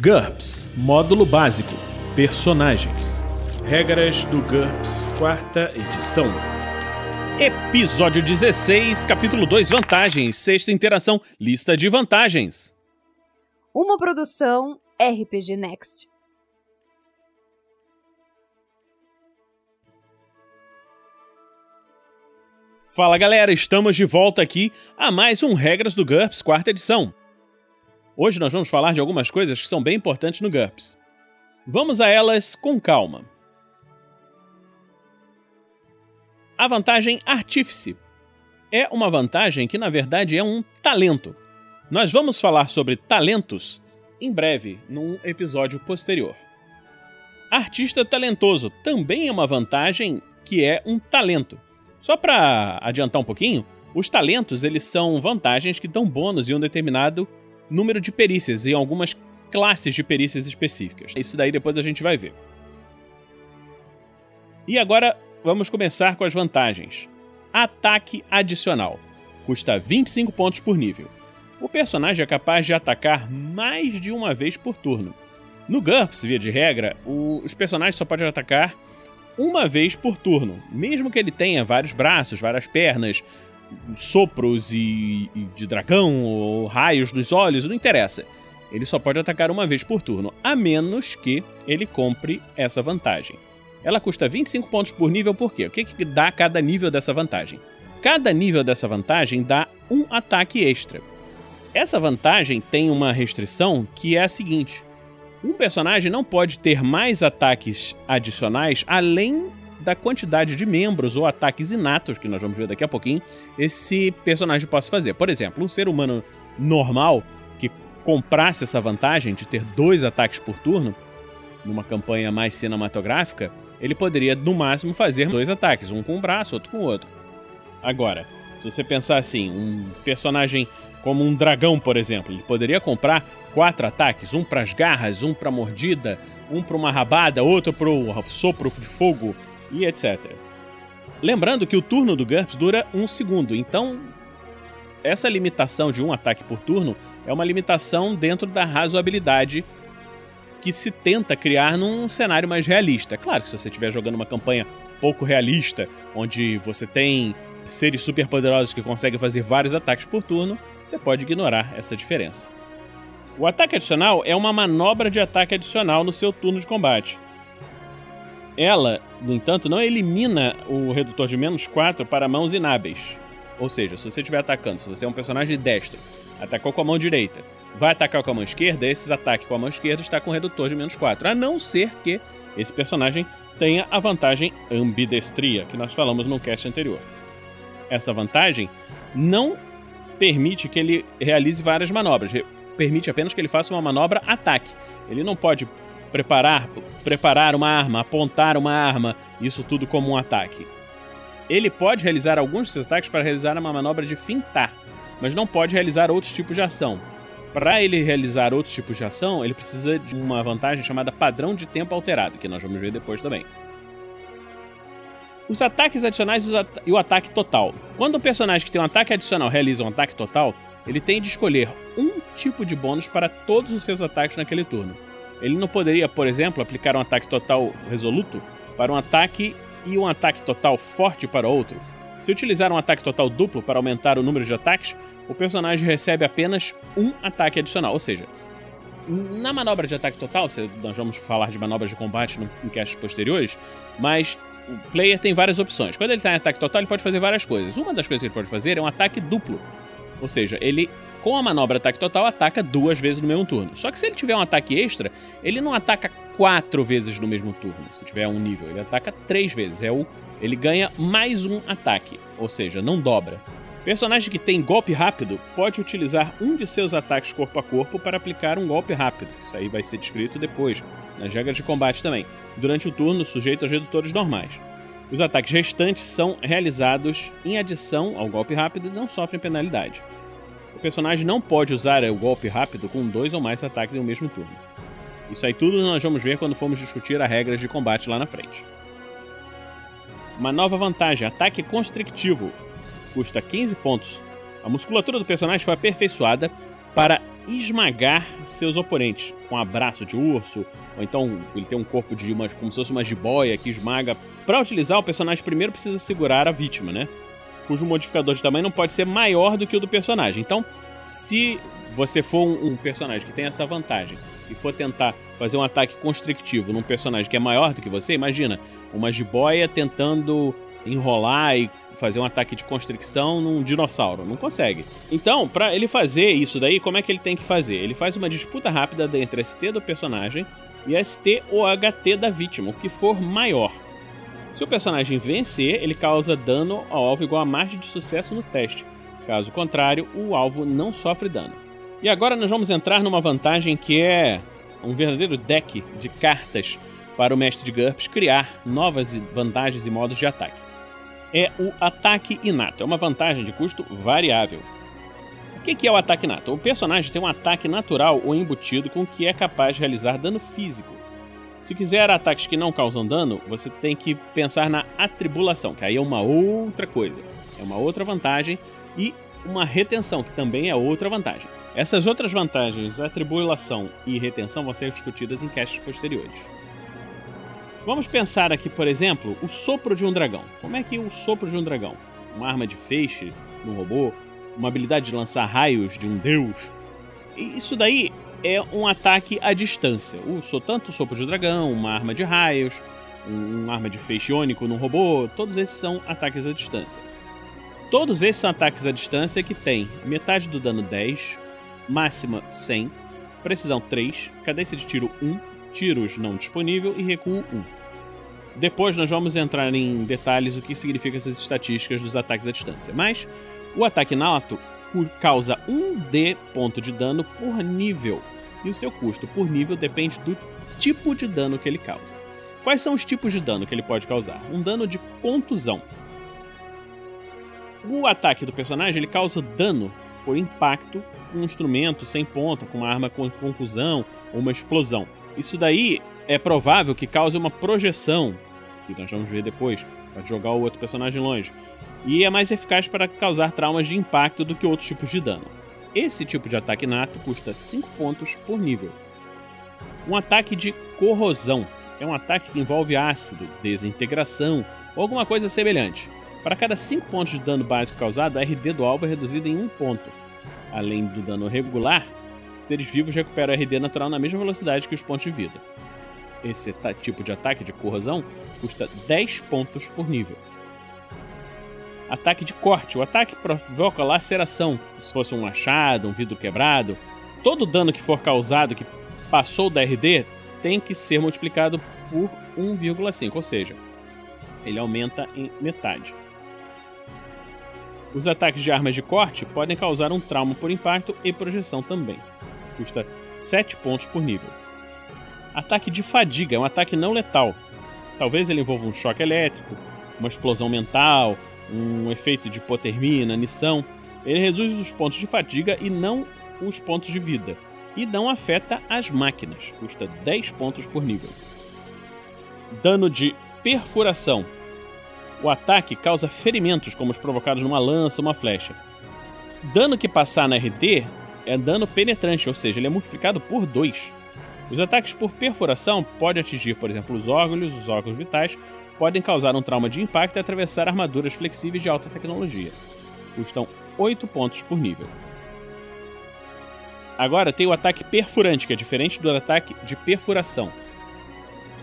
GURPS Módulo Básico Personagens Regras do GURPS, quarta edição. Episódio 16, capítulo 2 Vantagens, sexta interação, lista de vantagens. Uma produção RPG Next. Fala galera, estamos de volta aqui a mais um Regras do GURPS, quarta edição. Hoje nós vamos falar de algumas coisas que são bem importantes no GURPS. Vamos a elas com calma. A vantagem Artífice é uma vantagem que na verdade é um talento. Nós vamos falar sobre talentos em breve, num episódio posterior. Artista talentoso também é uma vantagem que é um talento. Só para adiantar um pouquinho, os talentos eles são vantagens que dão bônus em um determinado número de perícias em algumas classes de perícias específicas. Isso daí depois a gente vai ver. E agora vamos começar com as vantagens. Ataque adicional. Custa 25 pontos por nível. O personagem é capaz de atacar mais de uma vez por turno. No GURPS, via de regra, os personagens só podem atacar uma vez por turno, mesmo que ele tenha vários braços, várias pernas, sopros e, e de dragão ou raios nos olhos, não interessa. Ele só pode atacar uma vez por turno, a menos que ele compre essa vantagem. Ela custa 25 pontos por nível, por quê? O que, que dá cada nível dessa vantagem? Cada nível dessa vantagem dá um ataque extra. Essa vantagem tem uma restrição que é a seguinte: um personagem não pode ter mais ataques adicionais além da quantidade de membros ou ataques inatos, que nós vamos ver daqui a pouquinho, esse personagem possa fazer. Por exemplo, um ser humano normal que comprasse essa vantagem de ter dois ataques por turno, numa campanha mais cinematográfica, ele poderia no máximo fazer dois ataques, um com um braço, outro com o outro. Agora, se você pensar assim, um personagem como um dragão, por exemplo, ele poderia comprar quatro ataques, um para as garras, um para mordida, um para uma rabada, outro para o sopro de fogo e etc. Lembrando que o turno do GURPS dura um segundo, então essa limitação de um ataque por turno é uma limitação dentro da razoabilidade que se tenta criar num cenário mais realista. Claro que se você estiver jogando uma campanha pouco realista, onde você tem seres superpoderosos que conseguem fazer vários ataques por turno, você pode ignorar essa diferença. O ataque adicional é uma manobra de ataque adicional no seu turno de combate. Ela, no entanto, não elimina o redutor de menos 4 para mãos inábeis. Ou seja, se você estiver atacando, se você é um personagem destro, atacou com a mão direita, vai atacar com a mão esquerda, esses ataques com a mão esquerda está com redutor de menos 4. A não ser que esse personagem tenha a vantagem ambidestria, que nós falamos no cast anterior. Essa vantagem não permite que ele realize várias manobras permite apenas que ele faça uma manobra ataque. Ele não pode preparar, preparar uma arma, apontar uma arma, isso tudo como um ataque. Ele pode realizar alguns dos ataques para realizar uma manobra de fintar, mas não pode realizar outros tipos de ação. Para ele realizar outros tipos de ação, ele precisa de uma vantagem chamada padrão de tempo alterado, que nós vamos ver depois também. Os ataques adicionais e o ataque total. Quando o personagem que tem um ataque adicional realiza um ataque total, ele tem de escolher um tipo de bônus para todos os seus ataques naquele turno. Ele não poderia, por exemplo, aplicar um ataque total resoluto para um ataque e um ataque total forte para outro. Se utilizar um ataque total duplo para aumentar o número de ataques, o personagem recebe apenas um ataque adicional. Ou seja, na manobra de ataque total, nós vamos falar de manobras de combate em castes posteriores, mas o player tem várias opções. Quando ele está em ataque total, ele pode fazer várias coisas. Uma das coisas que ele pode fazer é um ataque duplo. Ou seja, ele com a manobra ataque total ataca duas vezes no mesmo turno. Só que se ele tiver um ataque extra, ele não ataca quatro vezes no mesmo turno. Se tiver um nível, ele ataca três vezes. É o, ele ganha mais um ataque, ou seja, não dobra. Personagem que tem golpe rápido pode utilizar um de seus ataques corpo a corpo para aplicar um golpe rápido. Isso aí vai ser descrito depois, nas regras de combate também. Durante o turno, sujeito aos redutores normais. Os ataques restantes são realizados em adição ao golpe rápido e não sofrem penalidade. O personagem não pode usar o golpe rápido com dois ou mais ataques em um mesmo turno. Isso aí tudo nós vamos ver quando formos discutir as regras de combate lá na frente. Uma nova vantagem: ataque constrictivo. Custa 15 pontos. A musculatura do personagem foi aperfeiçoada para esmagar seus oponentes com um abraço de urso, ou então ele tem um corpo de uma, como se fosse uma jiboia que esmaga. Para utilizar, o personagem primeiro precisa segurar a vítima, né? Cujo modificador de tamanho não pode ser maior do que o do personagem. Então, se você for um, personagem que tem essa vantagem e for tentar fazer um ataque constrictivo num personagem que é maior do que você, imagina uma jiboia tentando enrolar e fazer um ataque de constricção num dinossauro. Não consegue. Então, para ele fazer isso daí, como é que ele tem que fazer? Ele faz uma disputa rápida entre ST do personagem e ST ou HT da vítima, o que for maior. Se o personagem vencer, ele causa dano ao alvo igual a margem de sucesso no teste. Caso contrário, o alvo não sofre dano. E agora nós vamos entrar numa vantagem que é um verdadeiro deck de cartas para o mestre de GURPS criar novas vantagens e modos de ataque. É o ataque inato, é uma vantagem de custo variável. O que é o ataque inato? O personagem tem um ataque natural ou embutido com que é capaz de realizar dano físico. Se quiser ataques que não causam dano, você tem que pensar na atribulação, que aí é uma outra coisa. É uma outra vantagem e uma retenção, que também é outra vantagem. Essas outras vantagens, atribulação e retenção, vão ser discutidas em castes posteriores. Vamos pensar aqui, por exemplo, o sopro de um dragão. Como é que o sopro de um dragão? Uma arma de feixe no robô? Uma habilidade de lançar raios de um deus? Isso daí é um ataque à distância. O, tanto o sopro de dragão, uma arma de raios, um, uma arma de feixe ônico num robô, todos esses são ataques à distância. Todos esses são ataques à distância que tem metade do dano 10, máxima 100, precisão 3, cadência de tiro 1, tiros não disponível e recuo 1. Depois nós vamos entrar em detalhes o que significam essas estatísticas dos ataques à distância. Mas o ataque nato causa 1d ponto de dano por nível e o seu custo por nível depende do tipo de dano que ele causa. Quais são os tipos de dano que ele pode causar? Um dano de contusão. O ataque do personagem ele causa dano por impacto com um instrumento sem ponta, com uma arma com conclusão ou uma explosão. Isso daí é provável que cause uma projeção, que nós vamos ver depois, para jogar o outro personagem longe. E é mais eficaz para causar traumas de impacto do que outros tipos de dano. Esse tipo de ataque nato custa 5 pontos por nível. Um ataque de corrosão é um ataque que envolve ácido, desintegração ou alguma coisa semelhante. Para cada 5 pontos de dano básico causado, a RD do alvo é reduzida em 1 ponto. Além do dano regular, seres vivos recuperam RD natural na mesma velocidade que os pontos de vida. Esse tipo de ataque de corrosão custa 10 pontos por nível. Ataque de corte. O ataque provoca laceração, se fosse um machado, um vidro quebrado. Todo dano que for causado que passou da RD tem que ser multiplicado por 1,5, ou seja, ele aumenta em metade. Os ataques de armas de corte podem causar um trauma por impacto e projeção também. Custa 7 pontos por nível. Ataque de fadiga é um ataque não letal. Talvez ele envolva um choque elétrico, uma explosão mental, um efeito de hipotermia, inanição. Ele reduz os pontos de fadiga e não os pontos de vida. E não afeta as máquinas. Custa 10 pontos por nível. Dano de perfuração o ataque causa ferimentos, como os provocados numa lança ou uma flecha. Dano que passar na RD é dano penetrante, ou seja, ele é multiplicado por 2. Os ataques por perfuração podem atingir, por exemplo, os órgãos, os órgãos vitais, podem causar um trauma de impacto e atravessar armaduras flexíveis de alta tecnologia. Custam 8 pontos por nível. Agora tem o ataque perfurante, que é diferente do ataque de perfuração.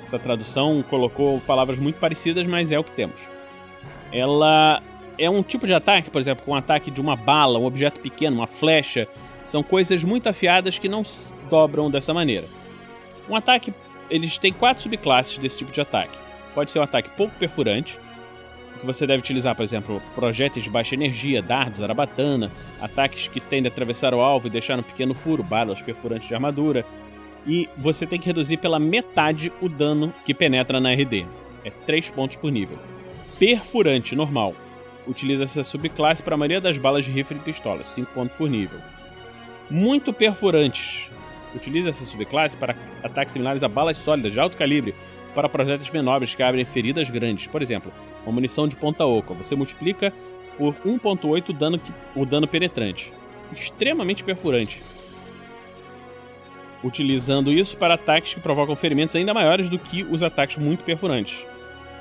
Essa tradução colocou palavras muito parecidas, mas é o que temos ela é um tipo de ataque, por exemplo, com um ataque de uma bala, um objeto pequeno, uma flecha. São coisas muito afiadas que não dobram dessa maneira. Um ataque, eles têm quatro subclasses desse tipo de ataque. Pode ser um ataque pouco perfurante, que você deve utilizar, por exemplo, projéteis de baixa energia, dardos, arabatana, ataques que tendem a atravessar o alvo e deixar um pequeno furo, balas perfurantes de armadura. E você tem que reduzir pela metade o dano que penetra na RD. É 3 pontos por nível perfurante normal. Utiliza essa subclasse para a maioria das balas de rifle e pistolas, 5 pontos por nível. Muito perfurantes. Utiliza essa subclasse para ataques similares a balas sólidas de alto calibre para projetos menores que abrem feridas grandes. Por exemplo, uma munição de ponta oca. Você multiplica por 1.8 o dano, o dano penetrante. Extremamente perfurante. utilizando isso para ataques que provocam ferimentos ainda maiores do que os ataques muito perfurantes.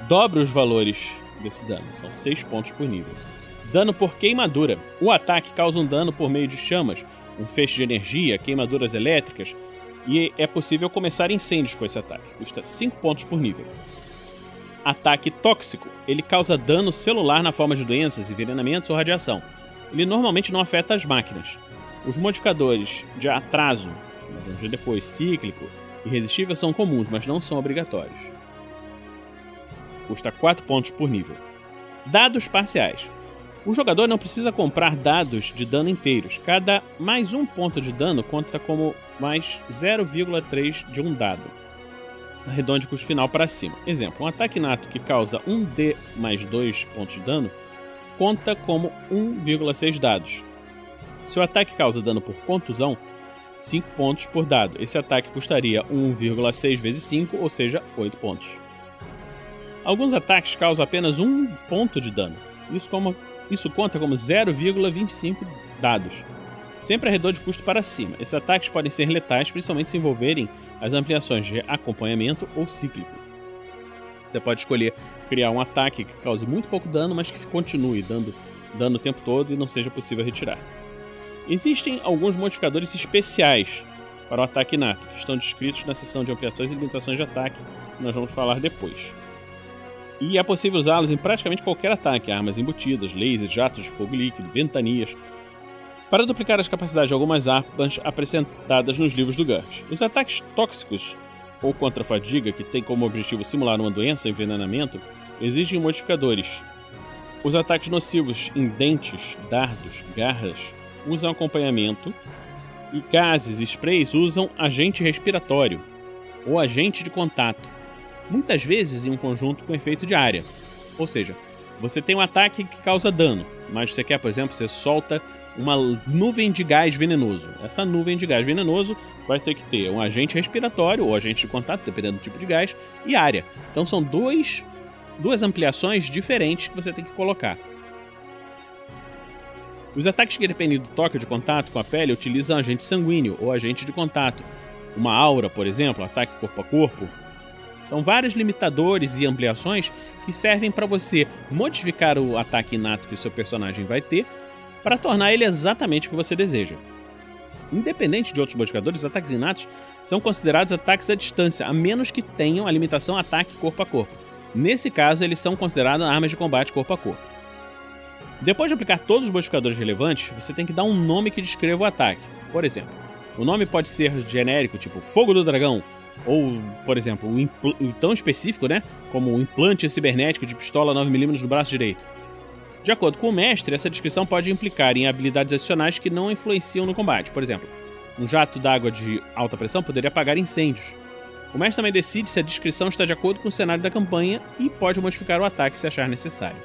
Dobre os valores desse dano, são 6 pontos por nível. Dano por queimadura. O ataque causa um dano por meio de chamas, um feixe de energia, queimaduras elétricas, e é possível começar incêndios com esse ataque. Custa 5 pontos por nível. Ataque tóxico. Ele causa dano celular na forma de doenças, envenenamentos ou radiação. Ele normalmente não afeta as máquinas. Os modificadores de atraso, depois cíclico e resistível são comuns, mas não são obrigatórios. Custa 4 pontos por nível. Dados parciais. O jogador não precisa comprar dados de dano inteiros. Cada mais um ponto de dano conta como mais 0,3 de um dado. Arredonde custo final para cima. Exemplo: um ataque nato que causa 1d mais 2 pontos de dano conta como 1,6 dados. Se o ataque causa dano por contusão, 5 pontos por dado. Esse ataque custaria 1,6 vezes 5, ou seja, 8 pontos. Alguns ataques causam apenas 1 ponto de dano. Isso, como, isso conta como 0,25 dados. Sempre arredor de custo para cima. Esses ataques podem ser letais, principalmente se envolverem as ampliações de acompanhamento ou cíclico. Você pode escolher criar um ataque que cause muito pouco dano, mas que continue dando dano o tempo todo e não seja possível retirar. Existem alguns modificadores especiais para o ataque inato, que estão descritos na seção de ampliações e limitações de ataque, que nós vamos falar depois. E é possível usá-los em praticamente qualquer ataque, armas embutidas, lasers, jatos de fogo líquido, ventanias, para duplicar as capacidades de algumas armas apresentadas nos livros do GURPS. Os ataques tóxicos ou contra a fadiga, que tem como objetivo simular uma doença, envenenamento, exigem modificadores. Os ataques nocivos em dentes, dardos, garras, usam acompanhamento e gases e sprays usam agente respiratório ou agente de contato, muitas vezes em um conjunto com efeito de área. Ou seja, você tem um ataque que causa dano, mas você quer, por exemplo, você solta uma nuvem de gás venenoso. Essa nuvem de gás venenoso vai ter que ter um agente respiratório ou agente de contato, dependendo do tipo de gás, e área. Então são dois, duas ampliações diferentes que você tem que colocar. Os ataques que dependem do toque de contato com a pele utilizam agente sanguíneo ou agente de contato. Uma aura, por exemplo, ataque corpo a corpo. São vários limitadores e ampliações que servem para você modificar o ataque inato que o seu personagem vai ter para tornar ele exatamente o que você deseja. Independente de outros modificadores, ataques inatos são considerados ataques à distância, a menos que tenham a limitação ataque corpo a corpo. Nesse caso, eles são considerados armas de combate corpo a corpo. Depois de aplicar todos os modificadores relevantes, você tem que dar um nome que descreva o ataque. Por exemplo, o nome pode ser genérico, tipo Fogo do Dragão, ou, por exemplo, um tão específico, né, como um implante cibernético de pistola 9mm no braço direito. De acordo com o mestre, essa descrição pode implicar em habilidades adicionais que não influenciam no combate. Por exemplo, um jato d'água de alta pressão poderia apagar incêndios. O mestre também decide se a descrição está de acordo com o cenário da campanha e pode modificar o ataque se achar necessário.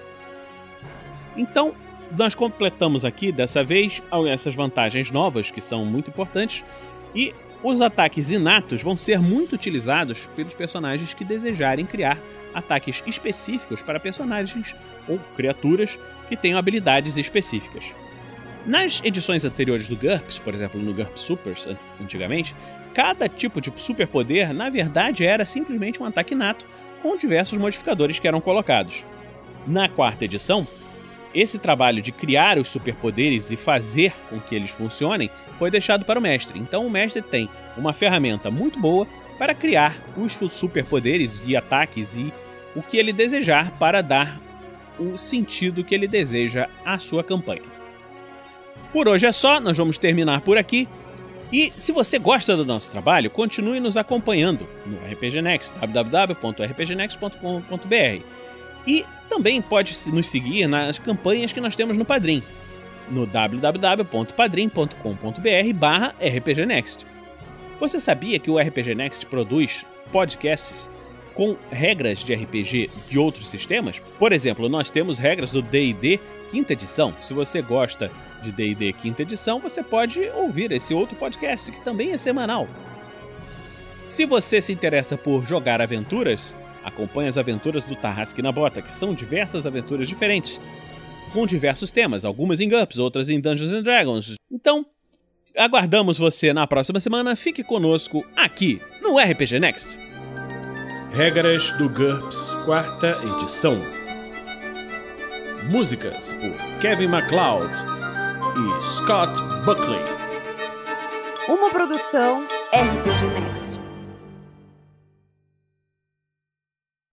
Então, nós completamos aqui, dessa vez, essas vantagens novas, que são muito importantes, e os ataques inatos vão ser muito utilizados pelos personagens que desejarem criar ataques específicos para personagens ou criaturas que tenham habilidades específicas. Nas edições anteriores do GURPS, por exemplo, no GURPS Supers, antigamente, cada tipo de superpoder, na verdade, era simplesmente um ataque inato com diversos modificadores que eram colocados. Na quarta edição, esse trabalho de criar os superpoderes e fazer com que eles funcionem foi deixado para o mestre. Então o mestre tem uma ferramenta muito boa para criar os superpoderes e ataques e o que ele desejar para dar o sentido que ele deseja à sua campanha. Por hoje é só, nós vamos terminar por aqui. E se você gosta do nosso trabalho, continue nos acompanhando no RPG Next, www.rpgnext.com.br. E também pode nos seguir nas campanhas que nós temos no Padrim, no www.padrim.com.br barra rpgnext. Você sabia que o RPG Next produz podcasts com regras de RPG de outros sistemas? Por exemplo, nós temos regras do D&D quinta edição. Se você gosta de D&D quinta edição, você pode ouvir esse outro podcast que também é semanal. Se você se interessa por jogar aventuras, Acompanhe as aventuras do Tarrasque na Bota, que são diversas aventuras diferentes, com diversos temas, algumas em GURPS, outras em Dungeons and Dragons. Então, Aguardamos você na próxima semana. Fique conosco aqui no RPG Next. Regras do GURPS, quarta edição. Músicas por Kevin MacLeod e Scott Buckley. Uma produção RPG Next.